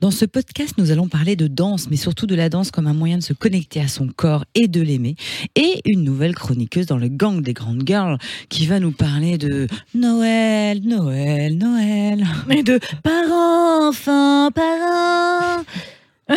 Dans ce podcast, nous allons parler de danse, mais surtout de la danse comme un moyen de se connecter à son corps et de l'aimer. Et une nouvelle chroniqueuse dans le gang des grandes girls qui va nous parler de Noël, Noël, Noël. Mais de parents, enfants, parents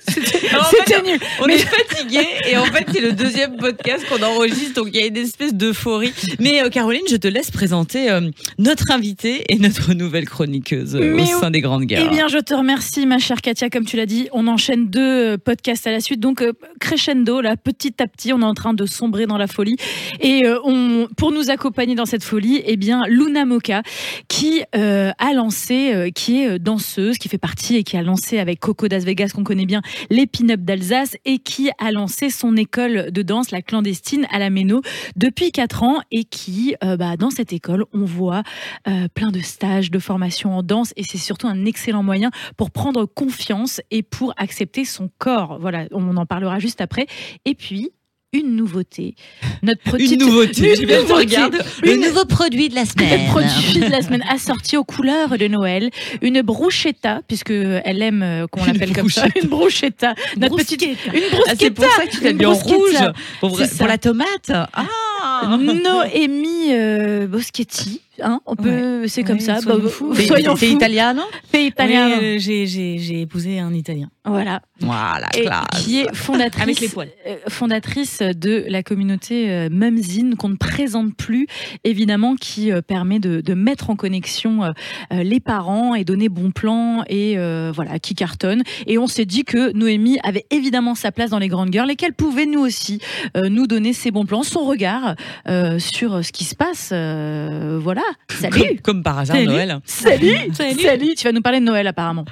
c'était nul. On Mais- est fatigué et en fait c'est le deuxième podcast qu'on enregistre donc il y a une espèce d'euphorie. Mais euh, Caroline, je te laisse présenter euh, notre invitée et notre nouvelle chroniqueuse euh, au sein des grandes girls. Eh bien, je te remercie, ma chère Katia. Comme tu l'as dit, on enchaîne deux podcasts à la suite. Donc, crescendo, là, petit à petit, on est en train de sombrer dans la folie. Et on, pour nous accompagner dans cette folie, eh bien, Luna Moka, qui a lancé, qui est danseuse, qui fait partie et qui a lancé avec Coco Das Vegas, qu'on connaît bien, les pin-up d'Alsace, et qui a lancé son école de danse, la clandestine, à la Méno, depuis 4 ans, et qui, euh, bah, dans cette école, on voit euh, plein de stages, de formation en danse, et c'est surtout un excellent moyen pour prendre confiance et pour accepter son corps. Voilà, on en parlera juste après. Et puis, une nouveauté. Notre petite Une nouveauté. Une nouveauté. regarder. Une- Le nouveau produit de la le semaine. produit de la semaine assorti aux couleurs de Noël, une bruschetta, puisque elle aime euh, qu'on l'appelle comme ça, bruschetta. une bruschetta, notre petite, une Ah, c'est pour ça que tu mis en bruschetta. rouge pour la tomate. Ah Noémie euh, Boschetti, hein, on peut, c'est comme ça. soyons bah, fous. Soyons italien, non? Pays italien. Oui, euh, j'ai épousé un Italien Voilà. Voilà, Et classe. qui est fondatrice, Avec les poils. euh, fondatrice de la communauté euh, Mumzine qu'on ne présente plus, évidemment, qui permet de, de mettre en connexion les parents et donner bon plan et euh, voilà qui cartonne. Et on s'est dit que Noémie avait évidemment sa place dans les grandes girls et qu'elle pouvait nous aussi euh, nous donner ses bons plans, son regard euh, sur ce qui se passe. euh, voilà. Salut. Comme, comme par hasard, Salut. Noël. Salut. Salut. Tu vas nous parler de Noël apparemment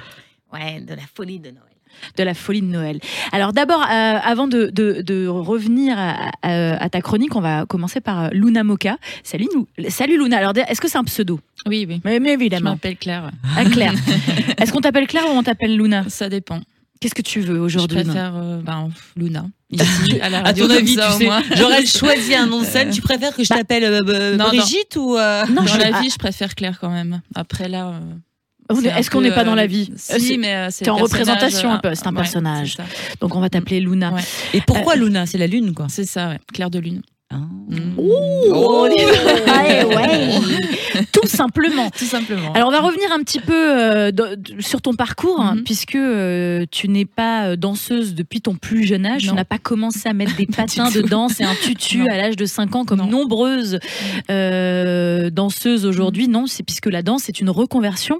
Ouais, de la folie de Noël. de la folie de Noël. Alors d'abord, euh, avant de, de- de revenir à, à- à ta chronique, on va commencer par euh, Luna Moka. Salut, nous. Salut Luna. Alors est-ce que c'est un pseudo? Oui, oui. mais, mais Je évidemment. m'appelle Claire. Ah, Claire. Est-ce qu'on t'appelle Claire ou on t'appelle Luna? Ça dépend. Qu'est-ce que tu veux Je aujourd'hui Luna préfère euh, ben, Luna. Ici, à la À radio, ton avis, tu sais, j'aurais choisi un nom de scène. Tu préfères que je Bah, t'appelle euh, euh, non. Brigitte ou euh, Non, Dans je- la vie, je préfère Claire quand même. Après là. euh, Est-ce qu'on n'est pas dans la vie? Si, c'est- mais c'est t'es en représentation un peu, c'est un ouais, personnage. Donc on va t'appeler Luna. Ouais. Et pourquoi Luna? C'est la lune, quoi. C'est ça, ouais. Claire de lune. Mm. Oh, ouais, ouais. Tout simplement. Tout simplement. Alors on va revenir un petit peu euh, sur ton parcours, hein, Mhm. puisque euh, tu n'es pas euh, danseuse depuis ton plus jeune âge. Tu Non. n'as pas commencé à mettre des patins de danse et un tutu Non. à l'âge de 5 ans comme Non. nombreuses euh, danseuses aujourd'hui. Non, c'est puisque la danse est une reconversion.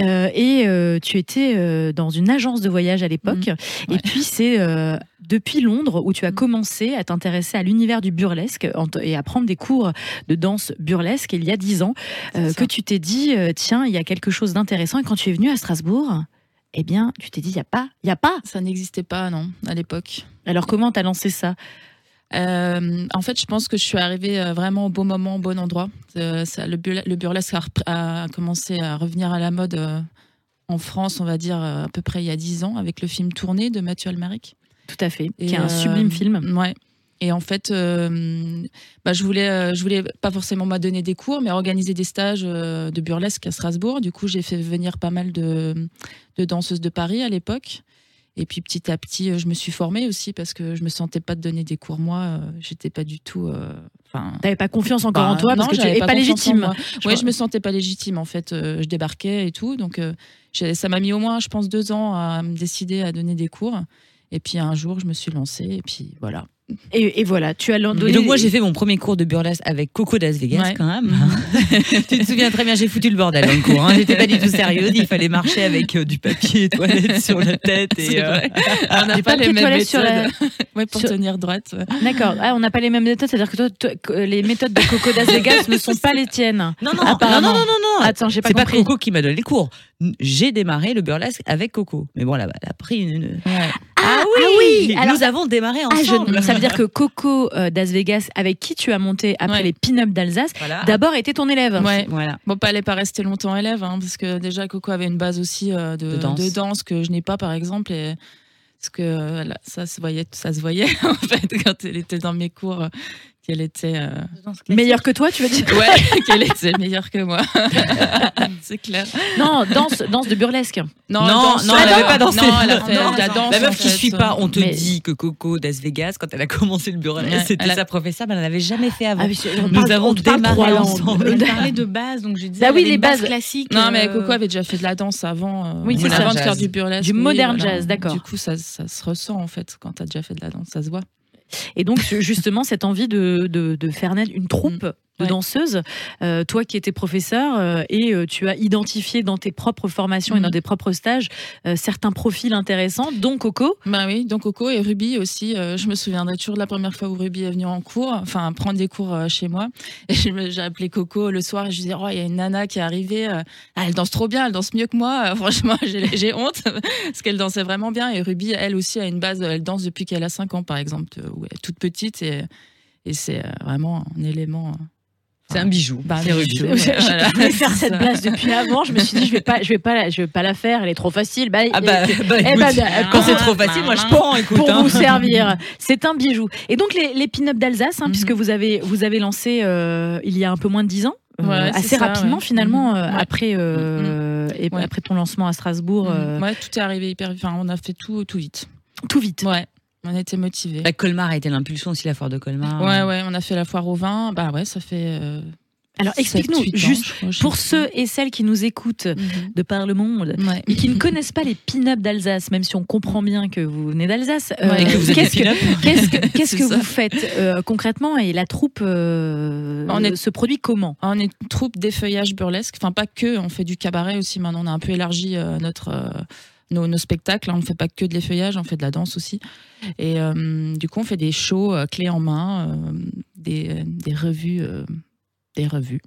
Euh, et euh, tu étais euh, dans une agence de voyage à l'époque. Et Ouais. puis c'est euh, depuis Londres où tu as Mhm. commencé à t'intéresser à l'univers du burlesque et à prendre des cours de danse burlesque il y a 10 ans euh, que tu t'es dit euh, tiens il y a quelque chose d'intéressant et quand tu es venu à Strasbourg eh bien tu t'es dit il y a pas il y a pas Ça n'existait pas, non, à l'époque. alors comment t'as lancé ça? Euh, en fait, je pense que je suis arrivée vraiment au bon moment, au bon endroit. Euh, ça, le, burle- le burlesque a, commencé à revenir à la mode euh, en France, on va dire à peu près il y a 10 ans, avec le film Tourné de Mathieu Almaric. Tout à fait Et, qui est un euh, sublime film Ouais. Et en fait, euh, bah, je voulais, euh, je voulais pas forcément m'a donner des cours, mais organiser des stages euh, de burlesque à Strasbourg. Du coup, j'ai fait venir pas mal de, de danseuses de Paris à l'époque. Et puis petit à petit, je me suis formée aussi parce que je me sentais pas de donner des cours moi. J'étais pas du tout. Enfin. T'avais pas confiance encore en Bah, toi non, parce que tu pas, en légitime. Je Oui, crois. je me sentais pas légitime en fait. Je débarquais et tout, donc ça m'a mis au moins, je pense, deux ans à me décider à donner des cours. Et puis un jour, je me suis lancée et puis voilà. Et, et voilà, tu as Et donné. donc moi j'ai fait mon premier cours de burlesque avec Coco Das Vegas Ouais. quand même. tu te souviens très bien, j'ai foutu le bordel dans le cours. Hein. J'étais pas du tout sérieuse. Il fallait marcher avec euh, du papier toilette sur la tête et C'est euh, vrai. On n'a pas papiers les mêmes toilettes sur la- méthodes. Ouais, pour sur- tenir droite. ouais. D'accord. Ah, on n'a pas les mêmes méthodes, c'est-à-dire que toi, toi, que les méthodes de Coco Das Vegas ne sont pas les tiennes. Non non, non Apparemment. non non non non. Attends, j'ai pas C'est pas. Coco qui m'a donné les cours. J'ai démarré le burlesque avec Coco. Mais bon là, elle a pris une. une- Ouais. Ah oui, alors- nous avons démarré Ah, je- ensemble. ça veut dire que Coco euh, Das Vegas, avec qui tu as monté après Ouais. les pin-up d'Alsace, Voilà. d'abord était ton élève. Ouais. Voilà. Bon, pas, elle n'est pas restée longtemps élève, hein, parce que déjà Coco avait une base aussi euh, de, De danse. de danse que je n'ai pas, par exemple. Et parce que euh, là, ça se voyait, ça se voyait en fait quand elle était dans mes cours, euh, qu'elle était, euh, Meilleur que toi, tu veux dire? Ouais, qu'elle était meilleure que moi? C'est clair. Non, danse, danse de burlesque. Non, Non, danse, non, elle avait pas dansé. Non, elle a fait Non, de la danse. La meuf qui fait. suit pas, on te Mais- dit que Coco Das Vegas, quand elle a commencé le burlesque, Ouais, c'était a- sa professeure, mais elle n'avait jamais fait avant. Ah oui, Nous parle- avons démarré ensemble. Elle parlait de base, donc je disais. Ah elle oui, les bases. classiques. Non, mais euh, Coco avait déjà fait de la danse avant. euh, Oui, c'est avant de faire du burlesque. Du modern jazz, d'accord. Du coup, ça, ça se ressent en fait quand tu as déjà fait de la danse, ça se voit. Et donc, justement, cette envie de, faire naître une troupe de Ouais. danseuses, euh, toi qui étais professeur, euh, et euh, tu as identifié dans tes propres formations et Mhm. dans tes propres stages certains profils intéressants, dont Coco. Bah oui, donc Coco et Ruby aussi. je me souviendrai toujours de la première fois où Ruby est venue en cours, enfin prendre des cours chez moi. Et j'ai appelé Coco le soir et je lui disais, oh, il y a une nana qui est arrivée. elle danse trop bien, elle danse mieux que moi. Franchement, j'ai honte parce qu'elle dansait vraiment bien. Et Ruby, elle aussi, a une base. Elle danse depuis qu'elle a 5 ans, par exemple, où elle est toute petite et, et c'est vraiment un élément. C'est un bijou. bah, C'est bijou, Je voulais faire cette place depuis avant. Je me suis dit, je vais pas, je vais pas, la, je vais pas la faire. Elle est trop facile. Bah, Ah bah, bah, eh écoute, ben, euh, quand c'est trop facile, moi je prends, écoute. pour hein. vous servir. C'est un bijou. Et donc les, les pin-up d'Alsace, hein, Mhm. puisque vous avez vous avez lancé euh, il y a un peu moins de 10 ans. euh, Ouais, assez ça, rapidement ouais. finalement Mhm. euh, Ouais. après euh, et Ouais. après ton lancement à Strasbourg Ouais, tout est arrivé hyper. Enfin, on a fait tout, tout vite. tout vite. Ouais, on était motivés. La Colmar a été l'impulsion aussi, la foire de Colmar. Ouais, ouais, on a fait la foire au vin. Bah ouais, ça fait. euh, Alors explique-nous ans, juste crois, pour ceux et celles qui nous écoutent plus. de par le monde Mhm. Ouais. et qui ne connaissent pas les pin-up d'Alsace, même si on comprend bien que vous venez d'Alsace, euh, Ouais, qu'est-ce que, vous faites euh, concrètement et la troupe euh, On est- se produit comment? On est une troupe d'effeuillage burlesque. Enfin, pas que, on fait du cabaret aussi maintenant. On a un peu élargi euh, notre. Nos, spectacles, on ne fait pas que de l'effeuillage, on fait de la danse aussi. Et euh, du coup, on fait des shows euh, clés en main, euh, des, revues, des revues.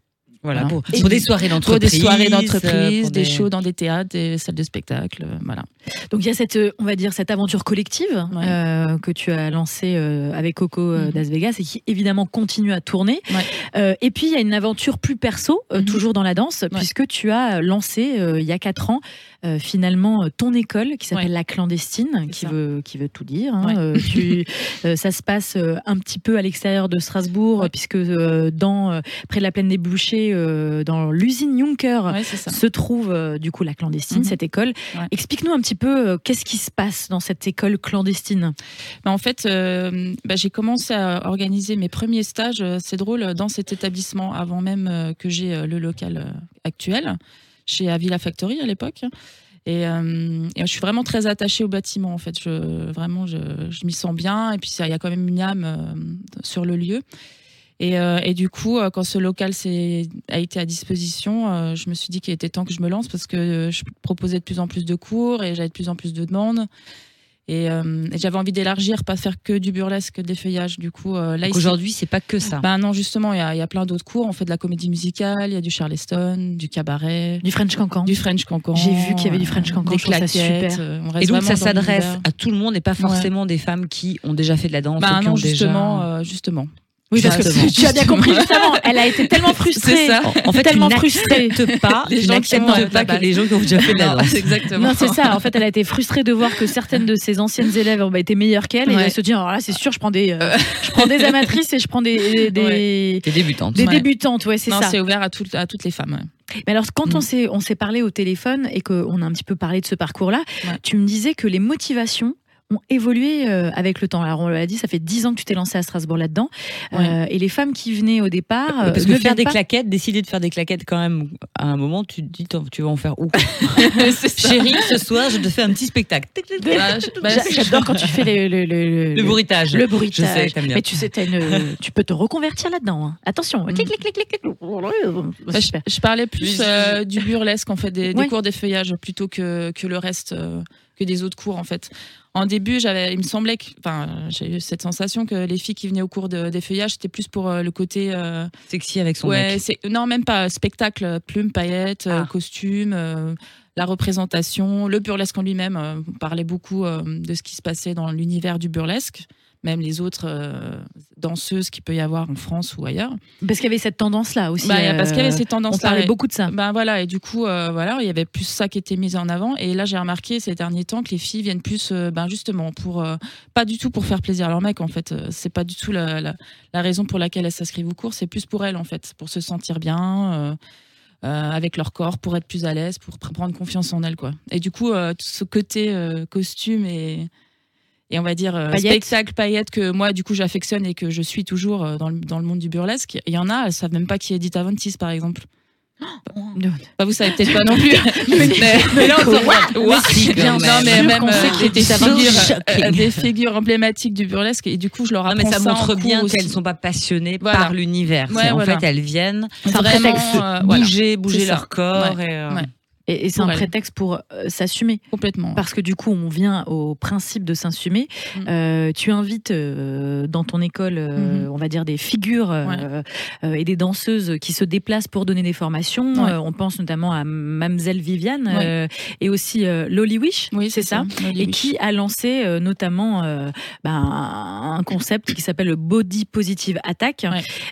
Voilà, Voilà. pour, Et pour des soirées Pour d'entreprise. des soirées euh, d'entreprise, des... shows dans des théâtres, des salles de spectacle, euh, voilà. Donc il y a cette, euh, on va dire, cette aventure collective Ouais. euh, que tu as lancée euh, avec Coco euh, Mhm. Das Vegas et qui évidemment continue à tourner. Ouais. Euh, et puis il y a une aventure plus perso, euh, Mhm. toujours dans la danse, puisque tu as lancé euh, il y a quatre ans euh, finalement euh, ton école qui s'appelle Ouais. la clandestine, qui ça. veut, qui veut tout dire. hein. Ouais. Euh, tu, euh, ça se passe euh, un petit peu à l'extérieur de Strasbourg, Ouais. puisque euh, dans euh, près de la plaine des Bouchers, euh, dans l'usine Juncker. Ouais. Se trouve euh, du coup la clandestine, Mhm. cette école. Ouais. Explique-nous un petit peu euh, qu'est-ce qui se passe dans cette école clandestine? Bah, en fait, bah, j'ai commencé à organiser mes premiers stages, c'est drôle, dans cet établissement avant même que j'ai le local actuel, chez Avila Factory à l'époque. Et, euh, et je suis vraiment très attachée au bâtiment, en fait. Je, vraiment, je, je m'y sens bien. Et puis, il y a quand même une âme euh, sur le lieu. Et, euh, et du coup, euh, quand ce local a été à disposition, euh, je me suis dit qu'il était temps que je me lance parce que je proposais de plus en plus de cours et j'avais de plus en plus de demandes. Et, euh, et j'avais envie d'élargir, pas faire que du burlesque, des feuillages. Du coup, euh, là, Aujourd'hui, c'est pas que ça. ben non, justement, il y a, il y a plein d'autres cours. On fait de la comédie musicale, il y a du charleston, du cabaret, Du French Cancan. du French cancan. J'ai vu qu'il y avait du French cancan, des ça claquettes. super. on reste Et donc ça s'adresse à tout le monde et pas forcément des femmes qui ont déjà fait de la danse Ben ou qui non, ont justement, déjà... euh, justement. Oui, parce que Justement. tu as bien compris justement. Elle a été tellement frustrée. C'est ça. En fait, tellement tu frustrée. n'acceptes pas, Les tu gens qui ont, pas la que les gens qui ont déjà fait de la Non, danse. exactement. Non, c'est ça. En fait, elle a été frustrée de voir que certaines de ses anciennes élèves bah, étaient meilleures qu'elle. Et elle se dit, alors là, c'est sûr, je prends des, euh, je prends des amatrices et je prends des, des, T'es débutante. des Ouais. débutantes. Ouais, c'est Non, ça. c'est ouvert à, tout- à toutes les femmes. ouais. Mais alors, quand on Mm. s'est, on s'est parlé au téléphone et qu'on a un petit peu parlé de ce parcours-là, Ouais. tu me disais que les motivations ont évolué euh, avec le temps. Alors on l'a dit, ça fait 10 ans que tu t'es lancé à Strasbourg là-dedans. Euh, et les femmes qui venaient au départ, euh, Parce ne que faire des pas- claquettes, décider de faire des claquettes quand même, à un moment, tu te dis, tu vas en faire où Chérie, ce soir, je te fais un petit spectacle. Bah, je- bah, J'adore quand tu fais les- le, le, Le bourritage. Le Je bruitage. sais, bien. Mais tu sais, une- tu peux te reconvertir là-dedans. hein. Attention. Clic, clic, clic, clic, clic. Bah, je, je parlais plus euh, du burlesque en fait, des, des Ouais. cours d'effeuillage plutôt que, que le reste, euh, que des autres cours en fait. En début, j'avais, il me semblait que, enfin, j'ai eu cette sensation que les filles qui venaient au cours de- d'effeuillage, c'était plus pour euh, le côté, euh, Sexy avec son ouais, mec. non même pas spectacle, plumes, paillettes, euh, Ah. costumes, la représentation, le burlesque en lui-même. on parlait beaucoup de ce qui se passait dans l'univers du burlesque, même les autres euh, danseuses qu'il peut y avoir en France ou ailleurs. Parce qu'il y avait cette tendance-là aussi. Bah, parce qu'il y avait euh, ces On tendances-là. parlait et- beaucoup de ça. ben voilà, et du coup, euh, voilà, il y avait plus ça qui était mis en avant. Et là, j'ai remarqué ces derniers temps que les filles viennent plus, ben justement, pour pas du tout pour faire plaisir à leur mec. En fait, c'est pas du tout la, la, la raison pour laquelle elles s'inscrivent au cours. C'est plus pour elles, en fait, pour se sentir bien. euh, avec leur corps pour être plus à l'aise, pour pr- prendre confiance en elles, quoi. Et du coup, euh, ce côté euh, costume et et on va dire euh, Paillettes. spectacle paillettes que moi du coup j'affectionne et que je suis toujours euh, dans le, dans le monde du burlesque. Il y en a, elles savent même pas qui est Dita Von Teese, par exemple. Bah, vous savez peut-être pas non plus. mais, mais là, on se regarde. Ouah. si, Non, mais même euh, sait qu'il des, était figures, euh, des figures emblématiques du burlesque et du coup je leur Non, apprends mais ça montre bien qu'elles ne sont pas passionnées Voilà. par l'univers. Ouais, en voilà. fait, elles viennent Vraiment, bouger, bouger leur corps. Et. Et, et c'est un elle. prétexte pour euh, s'assumer. complètement. Parce que du coup, on vient au principe de s'assumer. Mm. Euh, tu invites euh, dans ton école, Mhm. on va dire, des figures et des danseuses qui se déplacent pour donner des formations. Ouais. On pense notamment à Mamselle Viviane Ouais. et aussi Lolly Wish, Oui, c'est ça. Et Wish. qui a lancé notamment ben, un concept qui s'appelle le Body Positive Attack,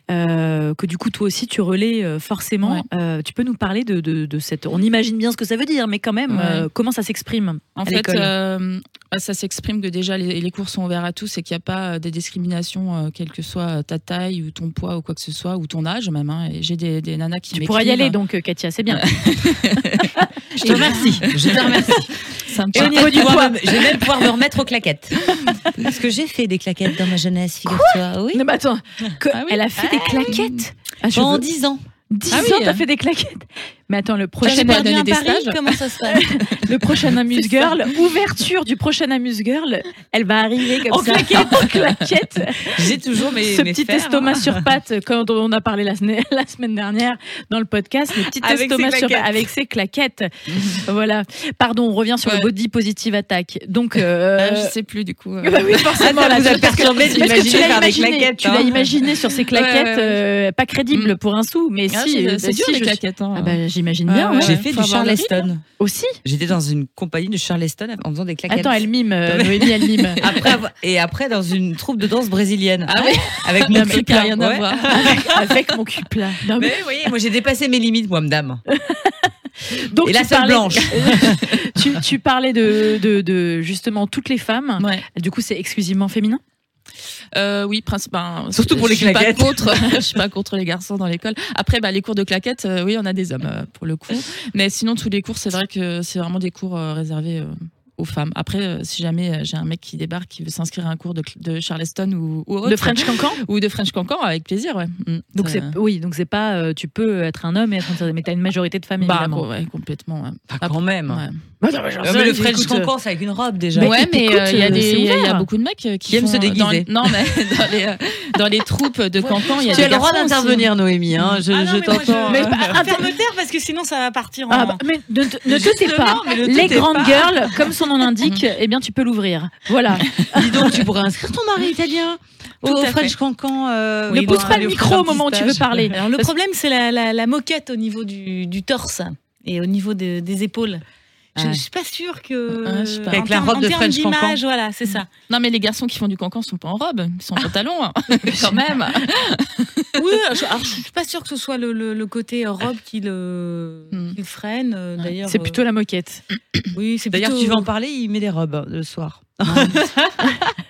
que du coup toi aussi tu relais forcément. Tu peux nous parler de, de, de cette... On imagine bien ce que ça veut dire, mais quand même, Ouais. euh, comment ça s'exprime En fait, euh, bah, ça s'exprime que déjà les, les cours sont ouverts à tous et qu'il n'y a pas euh, des discriminations, euh, quelle que soit ta taille ou ton poids ou quoi que ce soit, ou ton âge même. hein. J'ai des, des nanas qui Tu pourras y aller donc, Katia, c'est bien. Je te remercie. Je te remercie. Et au niveau du poids, je vais même pouvoir me remettre aux claquettes. Parce que j'ai fait des claquettes dans ma jeunesse, figure-toi. Oui. Non, mais attends, que- Ah oui. elle a fait des claquettes ah, je Pendant veux- 10 ans. 10 Ah oui. ans, t'as fait des claquettes Mais attends, le j'ai prochain, pas donné des stages. Comment ça se passe le prochain Amuse Girl, ouverture du prochain Amuse Girl, elle va arriver comme En ça. claquettes. en claquettes. J'ai toujours mes, Ce mes petit fers, estomac hein. sur pattes, quand on a parlé la, semaine- la semaine dernière dans le podcast, le petit Avec estomac ses sur claquettes. avec ses claquettes. voilà. Pardon, on revient sur le body positive attack. Donc, euh, Ah, je sais plus du coup. euh. bah oui, forcément, Ah, là, vous que- perturbé d'imaginer tu l'as faire des claquettes, Tu l'as hein. imaginé sur ces claquettes, euh, pas crédibles Mm. pour un sou, mais Ah, si. c'est euh, bah, dur les claquettes. J'imagine bien. ouais. J'ai fait Faut du avoir le Charleston. Aussi. J'étais dans une compagnie de Charleston en faisant des claquettes. Attends, elle mime, euh, Noémie, elle mime. Après, avoir- et après, dans une troupe de danse brésilienne. Ah oui. Avec Non, mon mais cul qui a rien à Ouais. voir. avec mon cul plat. Non, mais- Mais oui, moi j'ai dépassé mes limites, moi, madame. Donc, Et la tu seule parlais- blanche. tu, tu parlais de, de, de, justement toutes les femmes. Ouais. Du coup, c'est exclusivement féminin? Euh, oui, principalement. Surtout pour les je suis pas claquettes. contre, je suis pas contre les garçons dans l'école. Après, bah, les cours de claquettes, euh, oui, on a des hommes euh, pour le coup. Mais sinon, tous les cours, c'est vrai que c'est vraiment des cours euh, réservés euh, aux femmes. Après, euh, si jamais euh, j'ai un mec qui débarque, qui veut s'inscrire à un cours de, Charleston ou, ou autre, De French Cancan ou de French Cancan, avec plaisir, ouais. Mm. Donc, c'est, oui, donc c'est pas. euh, tu peux être un homme et être un mais t'as une majorité de femmes, bah, évidemment. ouais, complètement. ouais. Pas quand même. Ouais. Bah, non, mais le French écoute, Cancan, c'est avec une robe déjà. Mais ouais, mais euh, il y a y beaucoup de mecs qui, Qui aiment font, se déguiser. Dans, non, mais dans les, euh, dans les troupes de Cancan, il y a Tu des as le droit d'intervenir, Noémie. Hein. Je, Ah non, je t'entends. je- taire parce que sinon ça va partir en. Ah, bah, mais ne, te- ne te tais pas. Les grandes girls, comme son nom l'indique, eh bien, tu peux l'ouvrir. Voilà. Dis donc, tu pourrais inscrire ton mari italien au Tout French. Cancan. euh, ne pousse pas le micro au moment où tu veux parler. Alors le problème c'est la, la, la moquette au niveau du, du torse et au niveau de- des épaules. Je, Ouais. je suis pas sûre que. Je pas. Avec la robe de French Cancan. Voilà, c'est ça. Non, mais les garçons qui font du cancan sont pas en robe, ils sont en pantalon, hein. quand même. Oui, je, alors, je suis pas sûre que ce soit le, le- le côté robe qui le, Hmm. qui le freine. euh, Ouais. D'ailleurs, C'est plutôt la moquette. euh, oui, c'est D'ailleurs, plutôt- tu vas en parler, il met des robes euh, le soir.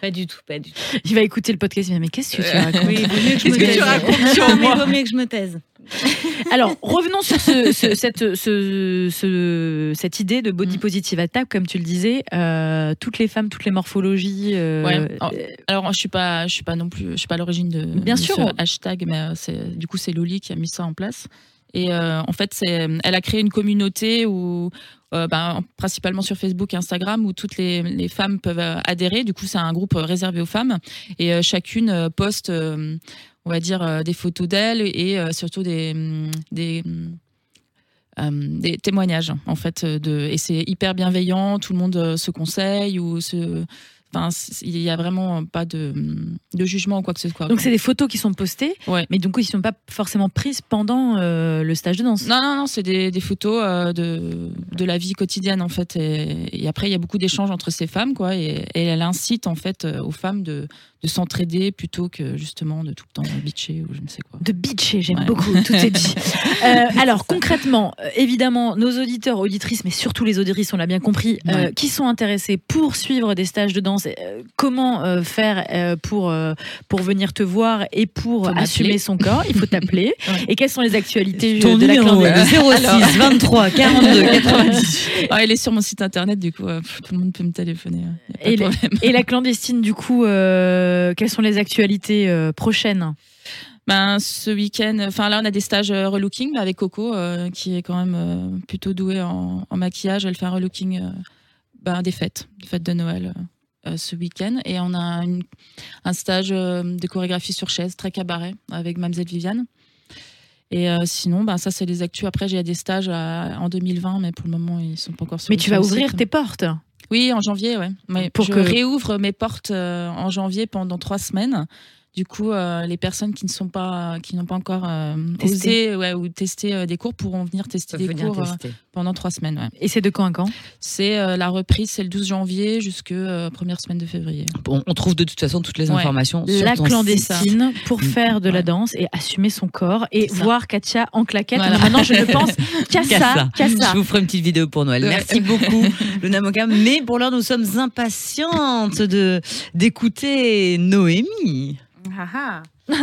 Pas du tout, pas du tout. Il va écouter le podcast. Il va dire, mais qu'est-ce que tu racontes? Oui, vaut mieux que je me taise. vaut mieux que je me taise. Alors, revenons sur ce, ce- cette, ce- ce- cette idée de body Mm. positive attack, comme tu le disais. euh, toutes les femmes, toutes les morphologies. euh, Ouais. euh, Alors, je suis pas, je suis pas non plus, je suis pas à l'origine de, Bien de sûr. ce hashtag, mais c'est, du coup, c'est Loli qui a mis ça en place. Et euh, en fait, elle a créé une communauté où, euh, ben, principalement sur Facebook et Instagram, où toutes les, femmes peuvent euh, adhérer. Du coup, c'est un groupe réservé aux femmes. Et chacune poste, on va dire, des photos d'elle et surtout des, hum, des, témoignages en fait et c'est hyper bienveillant tout le monde se conseille ou se enfin il y a vraiment pas de, de jugement ou quoi que ce soit Donc, c'est des photos qui sont postées, Ouais. mais donc, ils ne sont pas forcément prises pendant euh, le stage de danse. non non non c'est des, des photos euh, de, de la vie quotidienne en fait et, et après il y a beaucoup d'échanges entre ces femmes quoi et, et elle incite en fait euh, aux femmes de, de s'entraider plutôt que justement de tout le temps bitcher ou je ne sais quoi De bitcher, j'aime Ouais. beaucoup, tout est dit. Euh, alors concrètement, euh, évidemment, nos auditeurs, auditrices, mais surtout les auditrices, on l'a bien compris, euh, Ouais. qui sont intéressés pour suivre des stages de danse, euh, comment euh, faire euh, pour, euh, pour venir te voir et pour assumer son corps, il faut t'appeler. Ouais. Et quelles sont les actualités Ton euh, de la numéro de 06 23 42 90. Ah, elle est sur mon site internet du coup euh, pff, tout le monde peut me téléphoner euh, pas Et, et la clandestine, du coup, euh, quelles sont les actualités euh, prochaines? Ben, ce week-end, enfin là, on a des stages euh, relooking avec Coco, euh, qui est quand même euh, plutôt douée en, en maquillage. Elle fait un relooking euh, ben, des fêtes, des fêtes de Noël euh, euh, ce week-end. Et on a une- un stage euh, de chorégraphie sur chaise, très cabaret, avec Mamselle Viviane. Et euh, sinon, ben, ça, c'est les actus. Après, j'ai des stages à- en 2020, mais pour le moment, ils sont pas encore sur Mais tu vas ouvrir site. tes portes. Oui, en janvier, ouais. Mais Pour je que- réouvre mes portes euh, en janvier pendant trois semaines. Du coup, euh, les personnes qui ne sont pas, qui n'ont pas encore euh, Testé. osé ouais, ou testé euh, des cours pourront venir tester des Venir cours euh, tester. pendant trois semaines. ouais. Et c'est de quand à quand? C'est euh, la reprise, c'est le 12 janvier jusque euh, première semaine de février. On, on trouve de toute façon toutes les Ouais. informations sur la ton site. clandestine pour Mm. faire de la Ouais. danse et assumer son corps et voir Katia en claquette. Voilà. Maintenant, je ne pense qu'à ça. Je vous ferai une petite vidéo pour Noël. Merci beaucoup, Luna Moka. Mais pour l'heure, nous sommes impatientes de d'écouter Noémie. Faut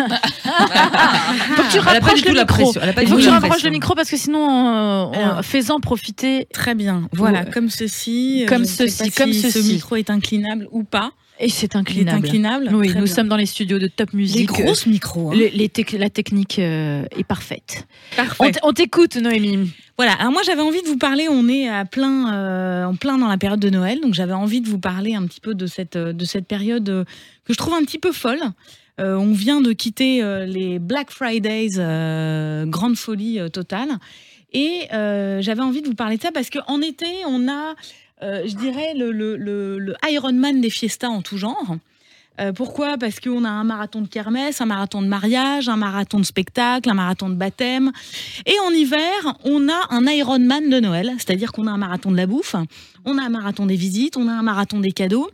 que tu rapproches le micro. Il faut que tu rapproches le micro parce que sinon, euh, fais-en profiter. Très bien. Voilà, Ouais. comme ceci. Comme ne sais ceci, comme si ceci. Ce micro est inclinable ou pas. Et c'est inclinable. inclinable. Oui, Très nous bien. sommes dans les studios de Top Les Music. grosses micros. hein. Les- les la technique euh, est parfaite. Parfait. On t'écoute, Noémie. Voilà, alors moi j'avais envie de vous parler, on est à plein, euh, en plein dans la période de Noël, donc j'avais envie de vous parler un petit peu de cette, euh, de cette période euh, que je trouve un petit peu folle. Euh, on vient de quitter euh, les Black Fridays, euh, grande folie totale. Et j'avais envie de vous parler de ça parce qu'en été, on a, je dirais, le, le, Ironman des fiestas en tout genre. Pourquoi? Parce qu'on a un marathon de kermesse, un marathon de mariage, un marathon de spectacle, un marathon de baptême. Et en hiver, on a un Ironman de Noël, c'est-à-dire qu'on a un marathon de la bouffe, on a un marathon des visites, on a un marathon des cadeaux.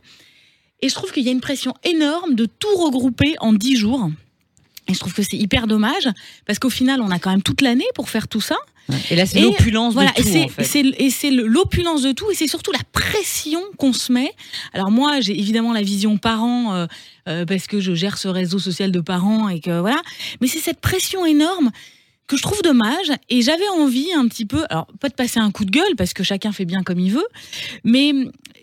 Et je trouve qu'il y a une pression énorme de tout regrouper en 10 jours. Et je trouve que c'est hyper dommage, parce qu'au final, on a quand même toute l'année pour faire tout ça. Et là, c'est l'opulence Voilà, de et tout, c'est en fait. c'est- et c'est le- l'opulence de tout, et c'est surtout la pression qu'on se met. Alors moi, j'ai évidemment la vision parent, euh, euh, parce que je gère ce réseau social de parents, et que voilà. Mais c'est cette pression énorme que je trouve dommage, et j'avais envie un petit peu, alors pas de passer un coup de gueule, parce que chacun fait bien comme il veut, mais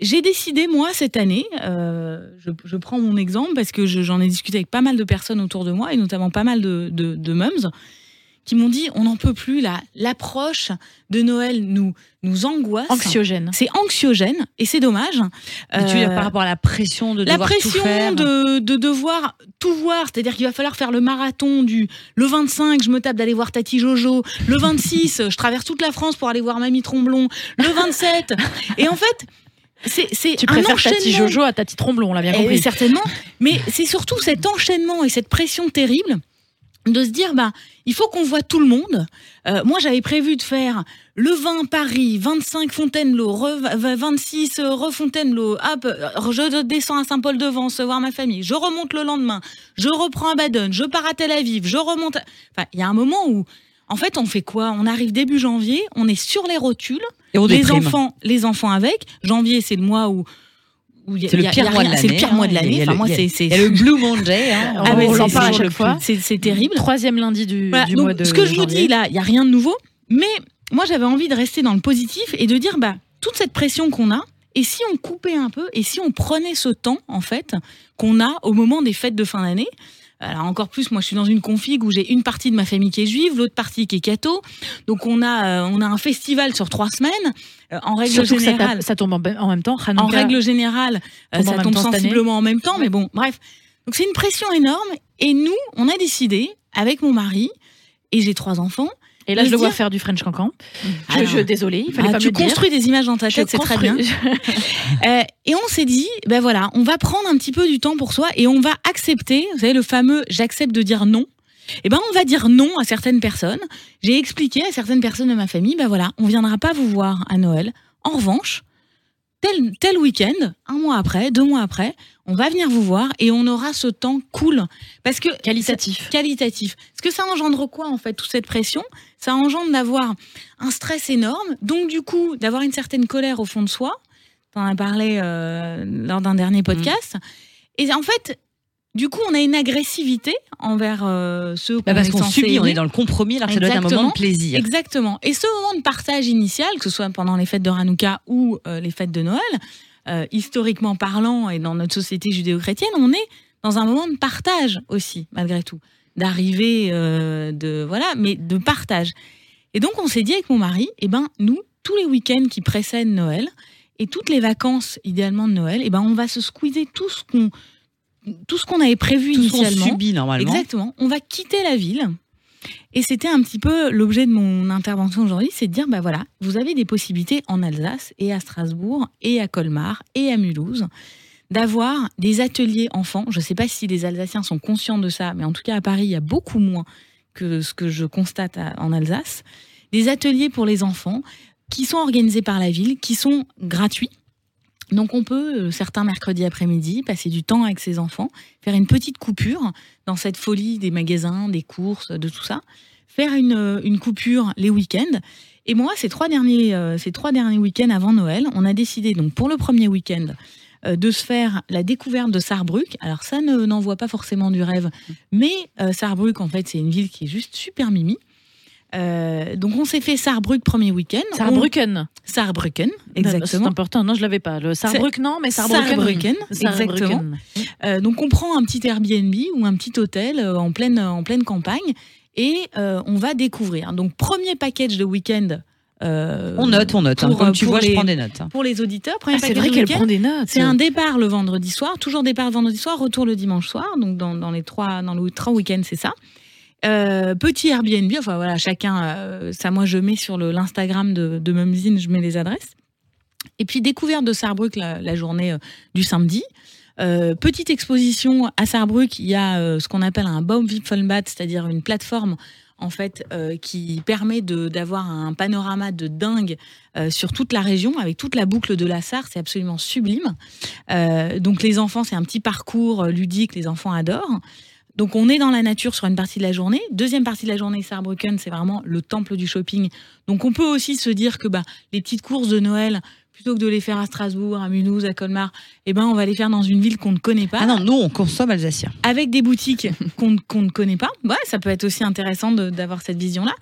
j'ai décidé, moi, cette année, euh, je, prends mon exemple, parce que je- j'en ai discuté avec pas mal de personnes autour de moi, et notamment pas mal de mums, qui m'ont dit, on n'en peut plus, là, l'approche de Noël nous, nous angoisse. Anxiogène. C'est anxiogène, et c'est dommage. Mais tu veux dire Euh, par rapport à la pression de la devoir tout pression faire de, de devoir tout voir, c'est-à-dire qu'il va falloir faire le marathon du le 25, je me tape d'aller voir Tati Jojo, le 26, je traverse toute la France pour aller voir Mamie Tromblon, le 27, et en fait, c'est Tu préfères Tati. Jojo à Tati Tromblon, on l'a bien Eh, compris. certainement, mais c'est surtout cet enchaînement et cette pression terrible de se dire bah il faut qu'on voit tout le monde. Euh, moi j'avais prévu de faire le 20 Paris, 25 Fontainebleau, re- 26 euh, Refontainebleau, hop, euh, je descends à Saint-Paul-de-Vence voir ma famille, je remonte le lendemain, je reprends à Baden, je pars à Tel Aviv, je remonte. à- Enfin, il y a un moment où en fait on fait quoi? On arrive début janvier, on est sur les rotules Et on les déprime. enfants, les enfants avec. Janvier, c'est le mois où C'est le y pire y mois de rien- C'est le l'année, pire mois de y l'année. y Enfin, moi, y c'est y le Blue Monday. hein. Ah, on en parle à chaque fois. C'est terrible. Troisième lundi du, Voilà, du donc, mois de ce que je vous dis là, il n'y a rien de nouveau, mais moi j'avais envie de rester dans le positif et de dire bah toute cette pression qu'on a, et si on coupait un peu, et si on prenait ce temps en fait qu'on a au moment des fêtes de fin d'année. Alors encore plus, moi je suis dans une config où j'ai une partie de ma famille qui est juive, l'autre partie qui est catho. Donc on a, euh, on a un festival sur trois semaines. Euh, en règle Surtout que ça, générale, tape- ça tombe en, même temps. en règle générale, euh, tombe ça tombe sensiblement en même temps, mais bon, bref. Donc c'est une pression énorme. Et nous, on a décidé, avec mon mari, et j'ai trois enfants, Et là, je le vois faire du French cancan. Je, Alors, je- désolé, il fallait ah, pas tu me le dire. construis des images dans ta tête, c'est très bien. construis- Euh, et on s'est dit, ben voilà, on va prendre un petit peu du temps pour soi et on va accepter, vous savez, le fameux j'accepte de dire non. Eh ben, on va dire non à certaines personnes. J'ai expliqué à certaines personnes de ma famille, ben voilà, on viendra pas vous voir à Noël. En revanche, tel, tel week-end, un mois après, deux mois après, on va venir vous voir et on aura ce temps cool. Parce que Qualitatif. qualitatif. Parce que ça engendre quoi en fait toute cette pression? Ça engendre d'avoir un stress énorme, donc du coup d'avoir une certaine colère au fond de soi. Tu en as parlé euh, lors d'un dernier podcast. Et en fait, du coup, on a une agressivité envers euh, ceux Bah, parce qu'on subit, on est dans le compromis, alors que ça doit être un moment de plaisir. Exactement. Et ce moment de partage initial, que ce soit pendant les fêtes de Hanouka ou euh, les fêtes de Noël, euh, historiquement parlant et dans notre société judéo-chrétienne, on est dans un moment de partage aussi, malgré tout. D'arrivée, euh, de voilà, mais de partage. Et donc, on s'est dit avec mon mari, eh ben, nous, tous les week-ends qui précèdent Noël et toutes les vacances, idéalement de Noël, eh ben, on va se squeezer tout ce qu'on tout ce qu'on avait prévu Tout ce qu'on initialement. subit normalement. Exactement. On va quitter la ville. Et c'était un petit peu l'objet de mon intervention aujourd'hui, c'est de dire, bah voilà, vous avez des possibilités en Alsace et à Strasbourg et à Colmar et à Mulhouse d'avoir des ateliers enfants. Je ne sais pas si les Alsaciens sont conscients de ça, mais en tout cas à Paris, il y a beaucoup moins que ce que je constate en Alsace. Des ateliers pour les enfants qui sont organisés par la ville, qui sont gratuits. Donc on peut, euh, certains mercredis après-midi, passer du temps avec ses enfants, faire une petite coupure dans cette folie des magasins, des courses, de tout ça, faire une, euh, une coupure les week-ends. Et moi, ces trois derniers, euh, ces trois derniers week-ends avant Noël, on a décidé donc pour le premier week-end euh, de se faire la découverte de Sarrebruck. Alors ça ne n'envoie pas forcément du rêve, mais euh, Sarrebruck en fait c'est une ville qui est juste super mimi. Euh, donc on s'est fait Sarrebruck premier week-end. Saarbrücken. On- Saarbrücken, C'est exactement. important. Non, je l'avais pas. Le Saarbrück, non, mais Saarbrücken. Saarbrücken, exactement. Euh, donc on prend un petit Airbnb ou un petit hôtel euh, en pleine, en pleine campagne et euh, on va découvrir. Donc premier package de week-end. euh, On note, on note. hein. pour, Comme tu vois, je prends des notes. hein. Pour les auditeurs, premier Ah, c'est vrai qu'elle prend des notes. C'est un départ le vendredi soir, toujours départ le vendredi soir, retour le dimanche soir. Donc dans, dans les trois, dans les trois week-ends, c'est ça. Euh, petit Airbnb, enfin voilà, chacun, euh, ça moi je mets sur l'Instagram de, de je mets les adresses. Et puis découverte de Sarrebruck la, journée euh, du samedi. Petite exposition à Sarrebruck, il y a ce qu'on appelle un Baumwipfelbad, c'est-à-dire une plateforme en fait qui permet d'avoir un panorama de dingue sur toute la région avec toute la boucle de la Sarre, c'est absolument sublime. Donc les enfants, c'est un petit parcours ludique, les enfants adorent. Donc on est dans la nature sur une partie de la journée. Deuxième partie de la journée, Saarbrücken, c'est vraiment le temple du shopping. Donc on peut aussi se dire que bah, les petites courses de Noël, plutôt que de les faire à Strasbourg, à Mulhouse, à Colmar, eh ben on va les faire dans une ville qu'on ne connaît pas Ah non, nous, on consomme alsacien. avec des boutiques qu'on ne connaît pas. Ouais, ça peut être aussi intéressant d'avoir cette vision-là.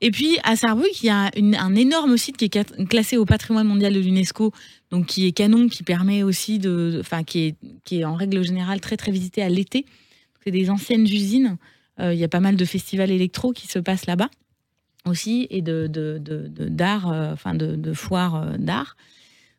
Et puis à Sarrebruck, il y a une- un énorme site qui est classé au patrimoine mondial de l'UNESCO, donc qui est canon, qui permet aussi de, enfin qui est qui est en règle générale très très visité à l'été. C'est des anciennes usines. Euh, Il y a pas mal de festivals électro qui se passent là-bas aussi et de de- de- de- d'art, euh, enfin de, de foires euh, d'art.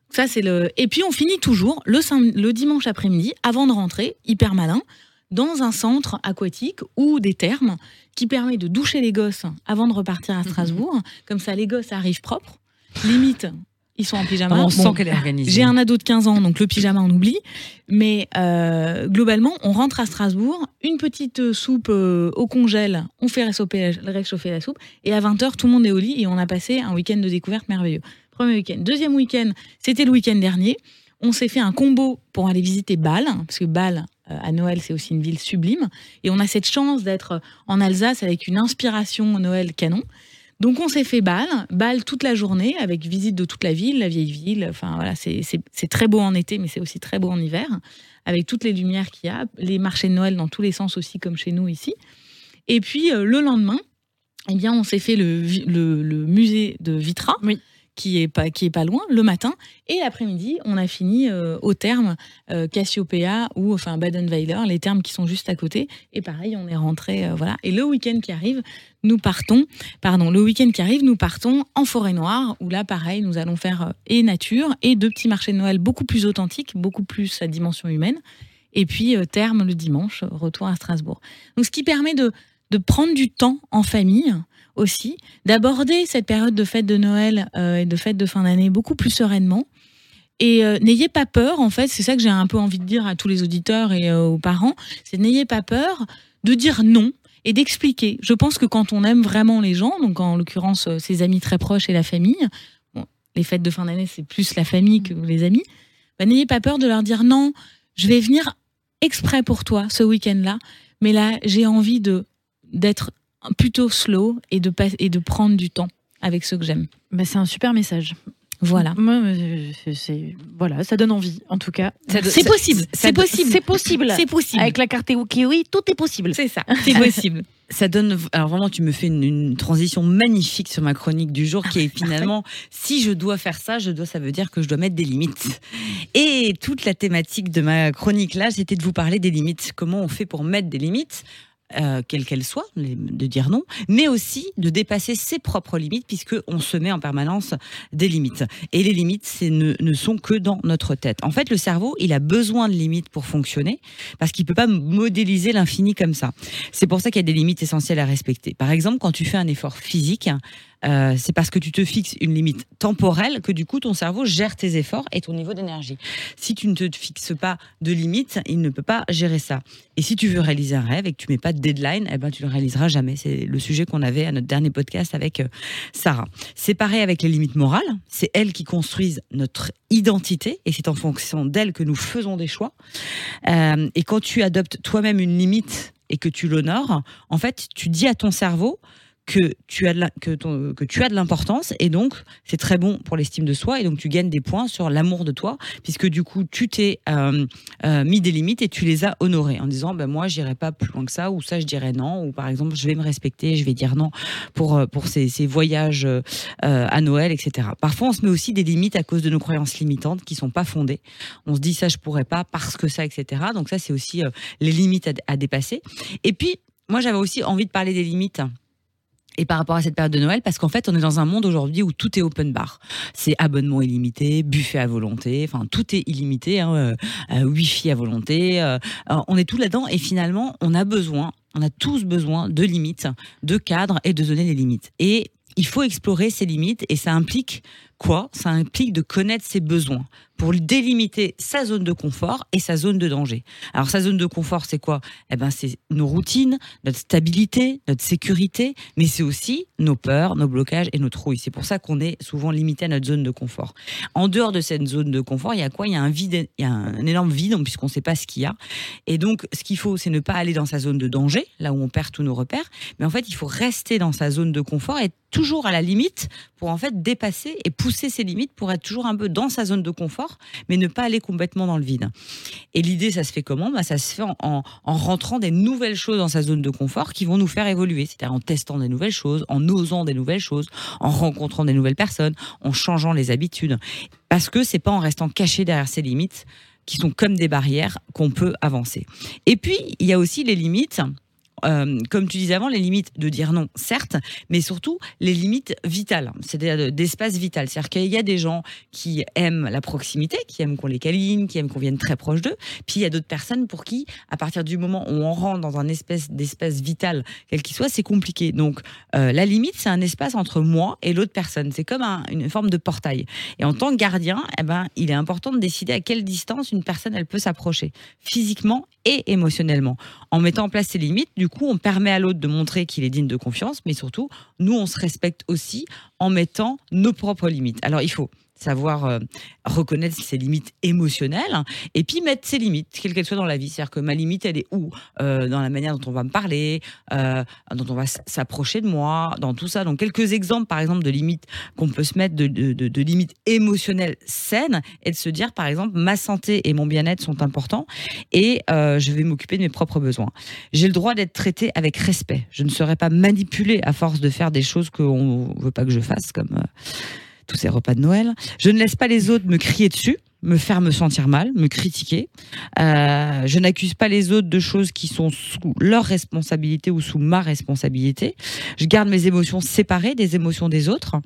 Ça c'est le. Et puis on finit toujours le, dimanche après-midi avant de rentrer, hyper malin, dans un centre aquatique ou des thermes qui permet de doucher les gosses avant de repartir à Strasbourg. Comme ça, les gosses arrivent propres. Limite, ils sont en pyjama. on Bon, sent qu'elle est organisée. j'ai un ado de 15 ans, donc le pyjama, on oublie. Mais euh, globalement, on rentre à Strasbourg, une petite soupe euh, au congèle, on fait réchauffer, réchauffer la soupe, et à 20h, tout le monde est au lit et on a passé un week-end de découverte merveilleux. Premier week-end. Deuxième week-end, c'était le week-end dernier. On s'est fait un combo pour aller visiter Bâle, parce que Bâle, euh, à Noël, c'est aussi une ville sublime. Et on a cette chance d'être en Alsace avec une inspiration Noël canon. Donc on s'est fait Bâle, Bâle toute la journée avec visite de toute la ville, la vieille ville. Enfin voilà, c'est très beau en été, mais c'est aussi très beau en hiver, avec toutes les lumières qu'il y a, les marchés de Noël dans tous les sens aussi, comme chez nous ici. Et puis euh, le lendemain, eh bien on s'est fait le, le musée de Vitra. Oui. Qui est, pas, qui est pas loin le matin et l'après-midi on a fini euh, au terme euh, Cassiopeia ou enfin Badenweiler les termes qui sont juste à côté et pareil on est rentré euh, voilà et le week-end qui arrive nous partons pardon, le week-end qui arrive, nous partons en forêt noire, où là, pareil, nous allons faire et nature et deux petits marchés de Noël beaucoup plus authentiques, beaucoup plus à dimension humaine. Et puis, terme le dimanche, retour à Strasbourg. Donc, ce qui permet de, de prendre du temps en famille aussi, d'aborder cette période de fête de Noël euh, et de fête de fin d'année beaucoup plus sereinement. Et euh, n'ayez pas peur, en fait, c'est ça que j'ai un peu envie de dire à tous les auditeurs et euh, aux parents, c'est n'ayez pas peur de dire non et d'expliquer. Je pense que quand on aime vraiment les gens, donc en l'occurrence ses amis très proches et la famille, les fêtes de fin d'année c'est plus la famille que les amis, bah, n'ayez pas peur de leur dire non, je vais venir exprès pour toi ce week-end-là, mais là j'ai envie de d'être plutôt slow et de pas, et de prendre du temps avec ceux que j'aime. Bah, c'est un super message. Voilà. Moi, euh, c'est- voilà, ça donne envie en tout cas. C'est possible, c'est possible, C'est possible. c'est possible. Avec la carte Kiwi, tout est possible. C'est ça, c'est possible. Ça donne. Alors vraiment, tu me fais une, une transition magnifique sur ma chronique du jour, qui est finalement, si je dois faire ça, je dois, ça veut dire que je dois mettre des limites. Et toute la thématique de ma chronique là, c'était de vous parler des limites. Comment on fait pour mettre des limites? Euh, quelles qu'elles soient, de dire non, mais aussi de dépasser ses propres limites, puisque on se met en permanence des limites. Et les limites, ne, ne sont que dans notre tête. En fait, le cerveau, il a besoin de limites pour fonctionner, parce qu'il peut pas modéliser l'infini comme ça. C'est pour ça qu'il y a des limites essentielles à respecter. Par exemple, quand tu fais un effort physique, euh, c'est parce que tu te fixes une limite temporelle que du coup ton cerveau gère tes efforts et ton niveau d'énergie. Si tu ne te fixes pas de limite, il ne peut pas gérer ça. Et si tu veux réaliser un rêve et que tu mets pas de deadline, eh ben tu le réaliseras jamais. C'est le sujet qu'on avait à notre dernier podcast avec euh, Sarah. C'est pareil avec les limites morales. C'est elles qui construisent notre identité et c'est en fonction d'elles que nous faisons des choix. Euh, et quand tu adoptes toi-même une limite et que tu l'honores, en fait, tu dis à ton cerveau que tu as de que, tu as de l'importance et donc c'est très bon pour l'estime de soi et donc tu gagnes des points sur l'amour de toi puisque du coup tu t'es euh, euh, mis des limites et tu les as honorées en disant ben moi j'irai pas plus loin que ça ou ça je dirais non ou par exemple je vais me respecter je vais dire non pour euh, pour ces, ces voyages à Noël etc parfois on se met aussi des limites à cause de nos croyances limitantes qui sont pas fondées. On se dit ça je pourrais pas parce que ça etc donc ça c'est aussi les limites à, à dépasser. Et puis moi j'avais aussi envie de parler des limites et par rapport à cette période de Noël, parce qu'en fait, on est dans un monde aujourd'hui où tout est open bar. C'est abonnement illimité, buffet à volonté, enfin tout est illimité, hein, euh, euh, wifi à volonté. euh, on est tout là-dedans et finalement, on a besoin, on a tous besoin de limites, de cadres et de donner les limites. Et il faut explorer ces limites et ça implique quoi Ça implique de connaître ses besoins pour délimiter sa zone de confort et sa zone de danger? Alors sa zone de confort, c'est quoi? Eh ben, c'est nos routines, notre stabilité, notre sécurité, mais c'est aussi nos peurs, nos blocages et nos trouilles. C'est pour ça qu'on est souvent limité à notre zone de confort. En dehors de cette zone de confort, il y a quoi? Il y a un vide, il y a un énorme vide puisqu'on ne sait pas ce qu'il y a. Et donc, ce qu'il faut, c'est ne pas aller dans sa zone de danger, là où on perd tous nos repères, mais en fait, il faut rester dans sa zone de confort et toujours à la limite pour en fait dépasser et pousser ses limites pour être toujours un peu dans sa zone de confort, mais ne pas aller complètement dans le vide. Et l'idée, ça se fait comment? Bah, Ça se fait en rentrant des nouvelles choses dans sa zone de confort qui vont nous faire évoluer, c'est-à-dire en testant des nouvelles choses, en osant des nouvelles choses, en rencontrant des nouvelles personnes, en changeant les habitudes. Parce que c'est pas en restant caché derrière ses limites qui sont comme des barrières qu'on peut avancer. Et puis, il y a aussi les limites. Euh, comme tu disais avant, les limites de dire non, certes, mais surtout les limites vitales, c'est-à-dire d'espace vital. C'est-à-dire qu'il y a des gens qui aiment la proximité, qui aiment qu'on les câline, qui aiment qu'on vienne très proche d'eux. Puis il y a d'autres personnes pour qui, à partir du moment où on rentre dans un espèce d'espace vital, quel qu'il soit, c'est compliqué. Donc euh, la limite, c'est un espace entre moi et l'autre personne. C'est comme un- une forme de portail. Et en tant que gardien, eh ben, il est important de décider à quelle distance une personne elle peut s'approcher, physiquement et émotionnellement. En mettant en place ces limites, du coup, on permet à l'autre de montrer qu'il est digne de confiance, mais surtout, nous, on se respecte aussi en mettant nos propres limites. Alors, il faut savoir euh, reconnaître ses limites émotionnelles, et puis mettre ses limites, quelles qu'elles soient dans la vie. C'est-à-dire que ma limite, elle est où? Euh, Dans la manière dont on va me parler, euh, dont on va s'approcher de moi, dans tout ça. Donc quelques exemples, par exemple, de limites qu'on peut se mettre, de, de- limites émotionnelles saines, et de se dire, par exemple, ma santé et mon bien-être sont importants, et je vais m'occuper de mes propres besoins. J'ai le droit d'être traité avec respect. Je ne serai pas manipulée à force de faire des choses qu'on veut pas que je fasse, comme tous ces repas de Noël. Je ne laisse pas les autres me crier dessus me faire me sentir mal, me critiquer. Euh, je n'accuse pas les autres de choses qui sont sous leur responsabilité ou sous ma responsabilité. Je garde mes émotions séparées des émotions des autres.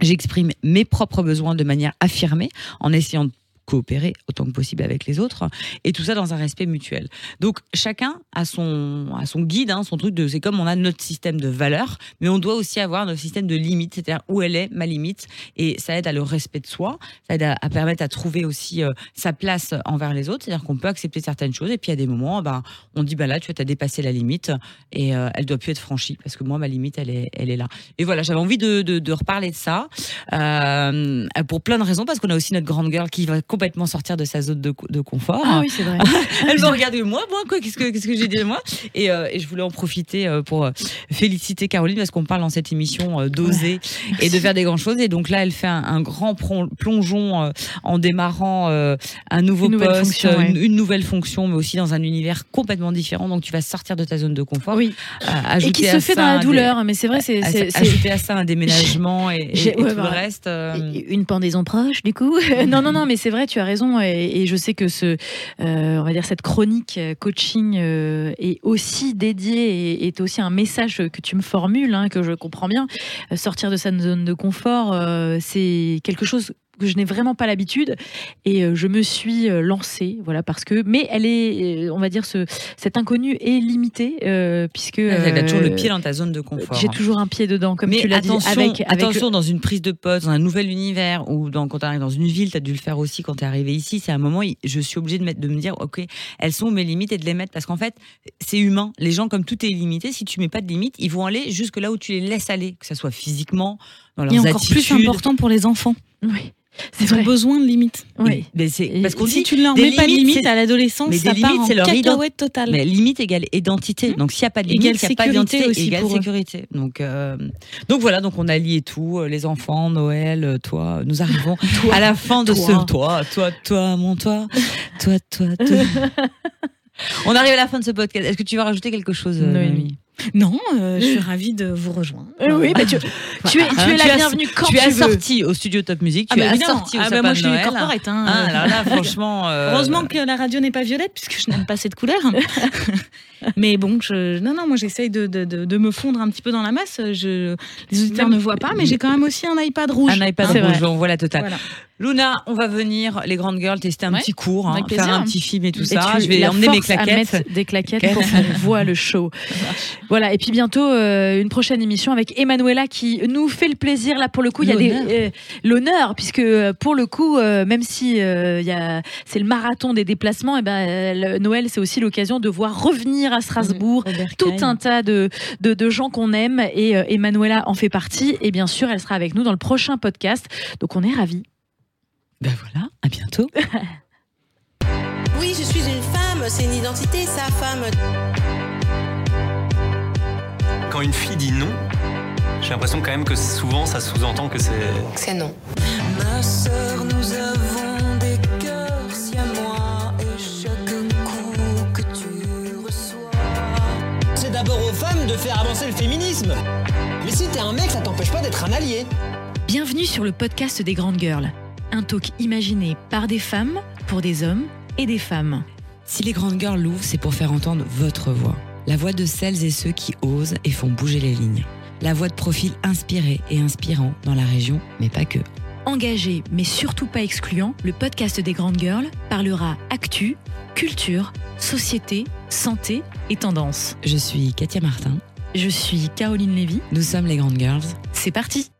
J'exprime mes propres besoins de manière affirmée en essayant de coopérer autant que possible avec les autres et tout ça dans un respect mutuel. Donc chacun a son a son guide, hein, son truc de c'est comme on a notre système de valeurs, mais on doit aussi avoir notre système de limites, c'est-à-dire où elle est ma limite et ça aide à le respect de soi, ça aide à, permettre à trouver aussi euh, sa place envers les autres, c'est-à-dire qu'on peut accepter certaines choses et puis à des moments ben on dit bah là tu as dépassé la limite et euh, elle doit plus être franchie parce que moi ma limite elle est elle est là. Et voilà, j'avais envie de, de, de reparler de ça euh, pour plein de raisons parce qu'on a aussi notre grande girl qui va complètement sortir de sa zone de, de confort. Ah oui, c'est vrai. Elle me regarde moi, moi quoi, qu'est-ce que qu'est-ce que j'ai dit de moi? Et, euh, et je voulais en profiter euh, pour euh, féliciter Caroline parce qu'on parle dans cette émission euh, d'oser et de faire des grandes choses et donc là elle fait un, un grand plongeon euh, en démarrant euh, un nouveau Une nouvelle poste, fonction, ouais. une, une nouvelle fonction mais aussi dans un univers complètement différent donc tu vas sortir de ta zone de confort. Oui. Et qui se fait dans la des- douleur, mais c'est vrai, c'est ajouter à ça un déménagement et, et- J'ai- et ouais, tout bah, le reste. euh, une pendaison proche du coup non non non mais c'est vrai tu as raison et, je sais que euh, cette chronique euh, coaching euh, est aussi dédiée et est aussi un message que tu me formules hein, que je comprends bien. Sortir de sa zone de confort c'est quelque chose que je n'ai vraiment pas l'habitude et euh, je me suis euh, lancée voilà parce que mais elle est euh, on va dire ce cet inconnu est limité euh, puisque Elle a toujours le pied dans ta zone de confort. j'ai toujours un pied dedans comme Mais tu l'as dit attention, avec, avec attention dans une prise de poste, dans un nouvel univers, ou dans, quand tu arrives dans une ville, tu as dû le faire aussi quand tu es arrivé ici. C'est un moment, je suis obligée de, mettre, de me dire, OK, elles sont mes limites et de les mettre. Parce qu'en fait, c'est humain. Les gens, comme tout est illimité, si tu mets pas de limites, ils vont aller jusque là où tu les laisses aller, que ce soit physiquement, dans leurs Et encore attitudes. plus important pour les enfants. oui c'est Ils ont besoin de limites. oui Mais parce qu'on si dit tu ne leur mets pas de limites, limites c'est- à l'adolescence, mais ça des part limites, en c'est leur cacahuète totale. Mais limite égale identité. Donc s'il n'y a pas de limite, il n'y a pas d'identité aussi égale eux. sécurité. Donc, euh, donc voilà, donc on a lié tout, euh, les enfants, Noël, euh, toi. Nous arrivons à la fin de Toi. ce toi, toi, toi, mon toi, toi, toi, toi. on arrive à la fin de ce podcast. Est-ce que tu vas rajouter quelque chose, Noémie Noémie? Non, euh, je suis ravie de vous rejoindre. Euh, oui, bah, tu, tu es, tu Hein, es la bienvenue quand tu es veux. assorti au studio Top Music, Ah tu es bah évidemment. assorti au Ah bah moi je suis corporate. Hein, Ah, alors là, franchement. euh, Heureusement que la radio n'est pas violette puisque je n'aime pas cette couleur. mais bon, je, non, non, moi j'essaye de, de, de, de me fondre un petit peu dans la masse. Je, les auditeurs ne voient pas, mais j'ai quand même aussi un iPad rouge. Un iPad Hein, C'est rouge, on voit la totale. Voilà. Luna, on va venir, les grandes girls, tester un Ouais, petit cours, hein, faire un petit film et tout Et ça. Je vais emmener mes claquettes. des claquettes pour qu'on voit le show. Voilà, et puis bientôt euh, une prochaine émission avec Emanuela qui nous fait le plaisir. Là, pour le coup, il y a des L'honneur. euh, l'honneur, puisque euh, pour le coup, euh, même si euh, c'est le marathon des déplacements, et ben le- Noël, c'est aussi l'occasion de voir revenir à Strasbourg tout Kahn. un tas de, de, de gens qu'on aime et euh, Emanuela en fait partie et bien sûr elle sera avec nous dans le prochain podcast donc on est ravis Ben voilà, à bientôt. Oui, je suis une femme, c'est une identité, sa femme. Quand une fille dit non, j'ai l'impression quand même que souvent ça sous-entend que c'est. C'est non. Ma sœur, nous avons des cœurs si à moi et chaque coup que tu reçois. C'est d'abord aux femmes de faire avancer le féminisme. Mais si t'es un mec, ça t'empêche pas d'être un allié. Bienvenue sur le podcast des grandes girls un talk imaginé par des femmes pour des hommes et des femmes Si les grandes girls l'ouvrent, c'est pour faire entendre votre voix. La voix de celles et ceux qui osent et font bouger les lignes. La voix de profils inspirés et inspirants dans la région, mais pas que. engagé mais surtout pas excluant le podcast des grandes girls parlera actu culture société santé et tendance Je suis Katia Martin. je suis Caroline Lévy Nous sommes les grandes girls. c'est parti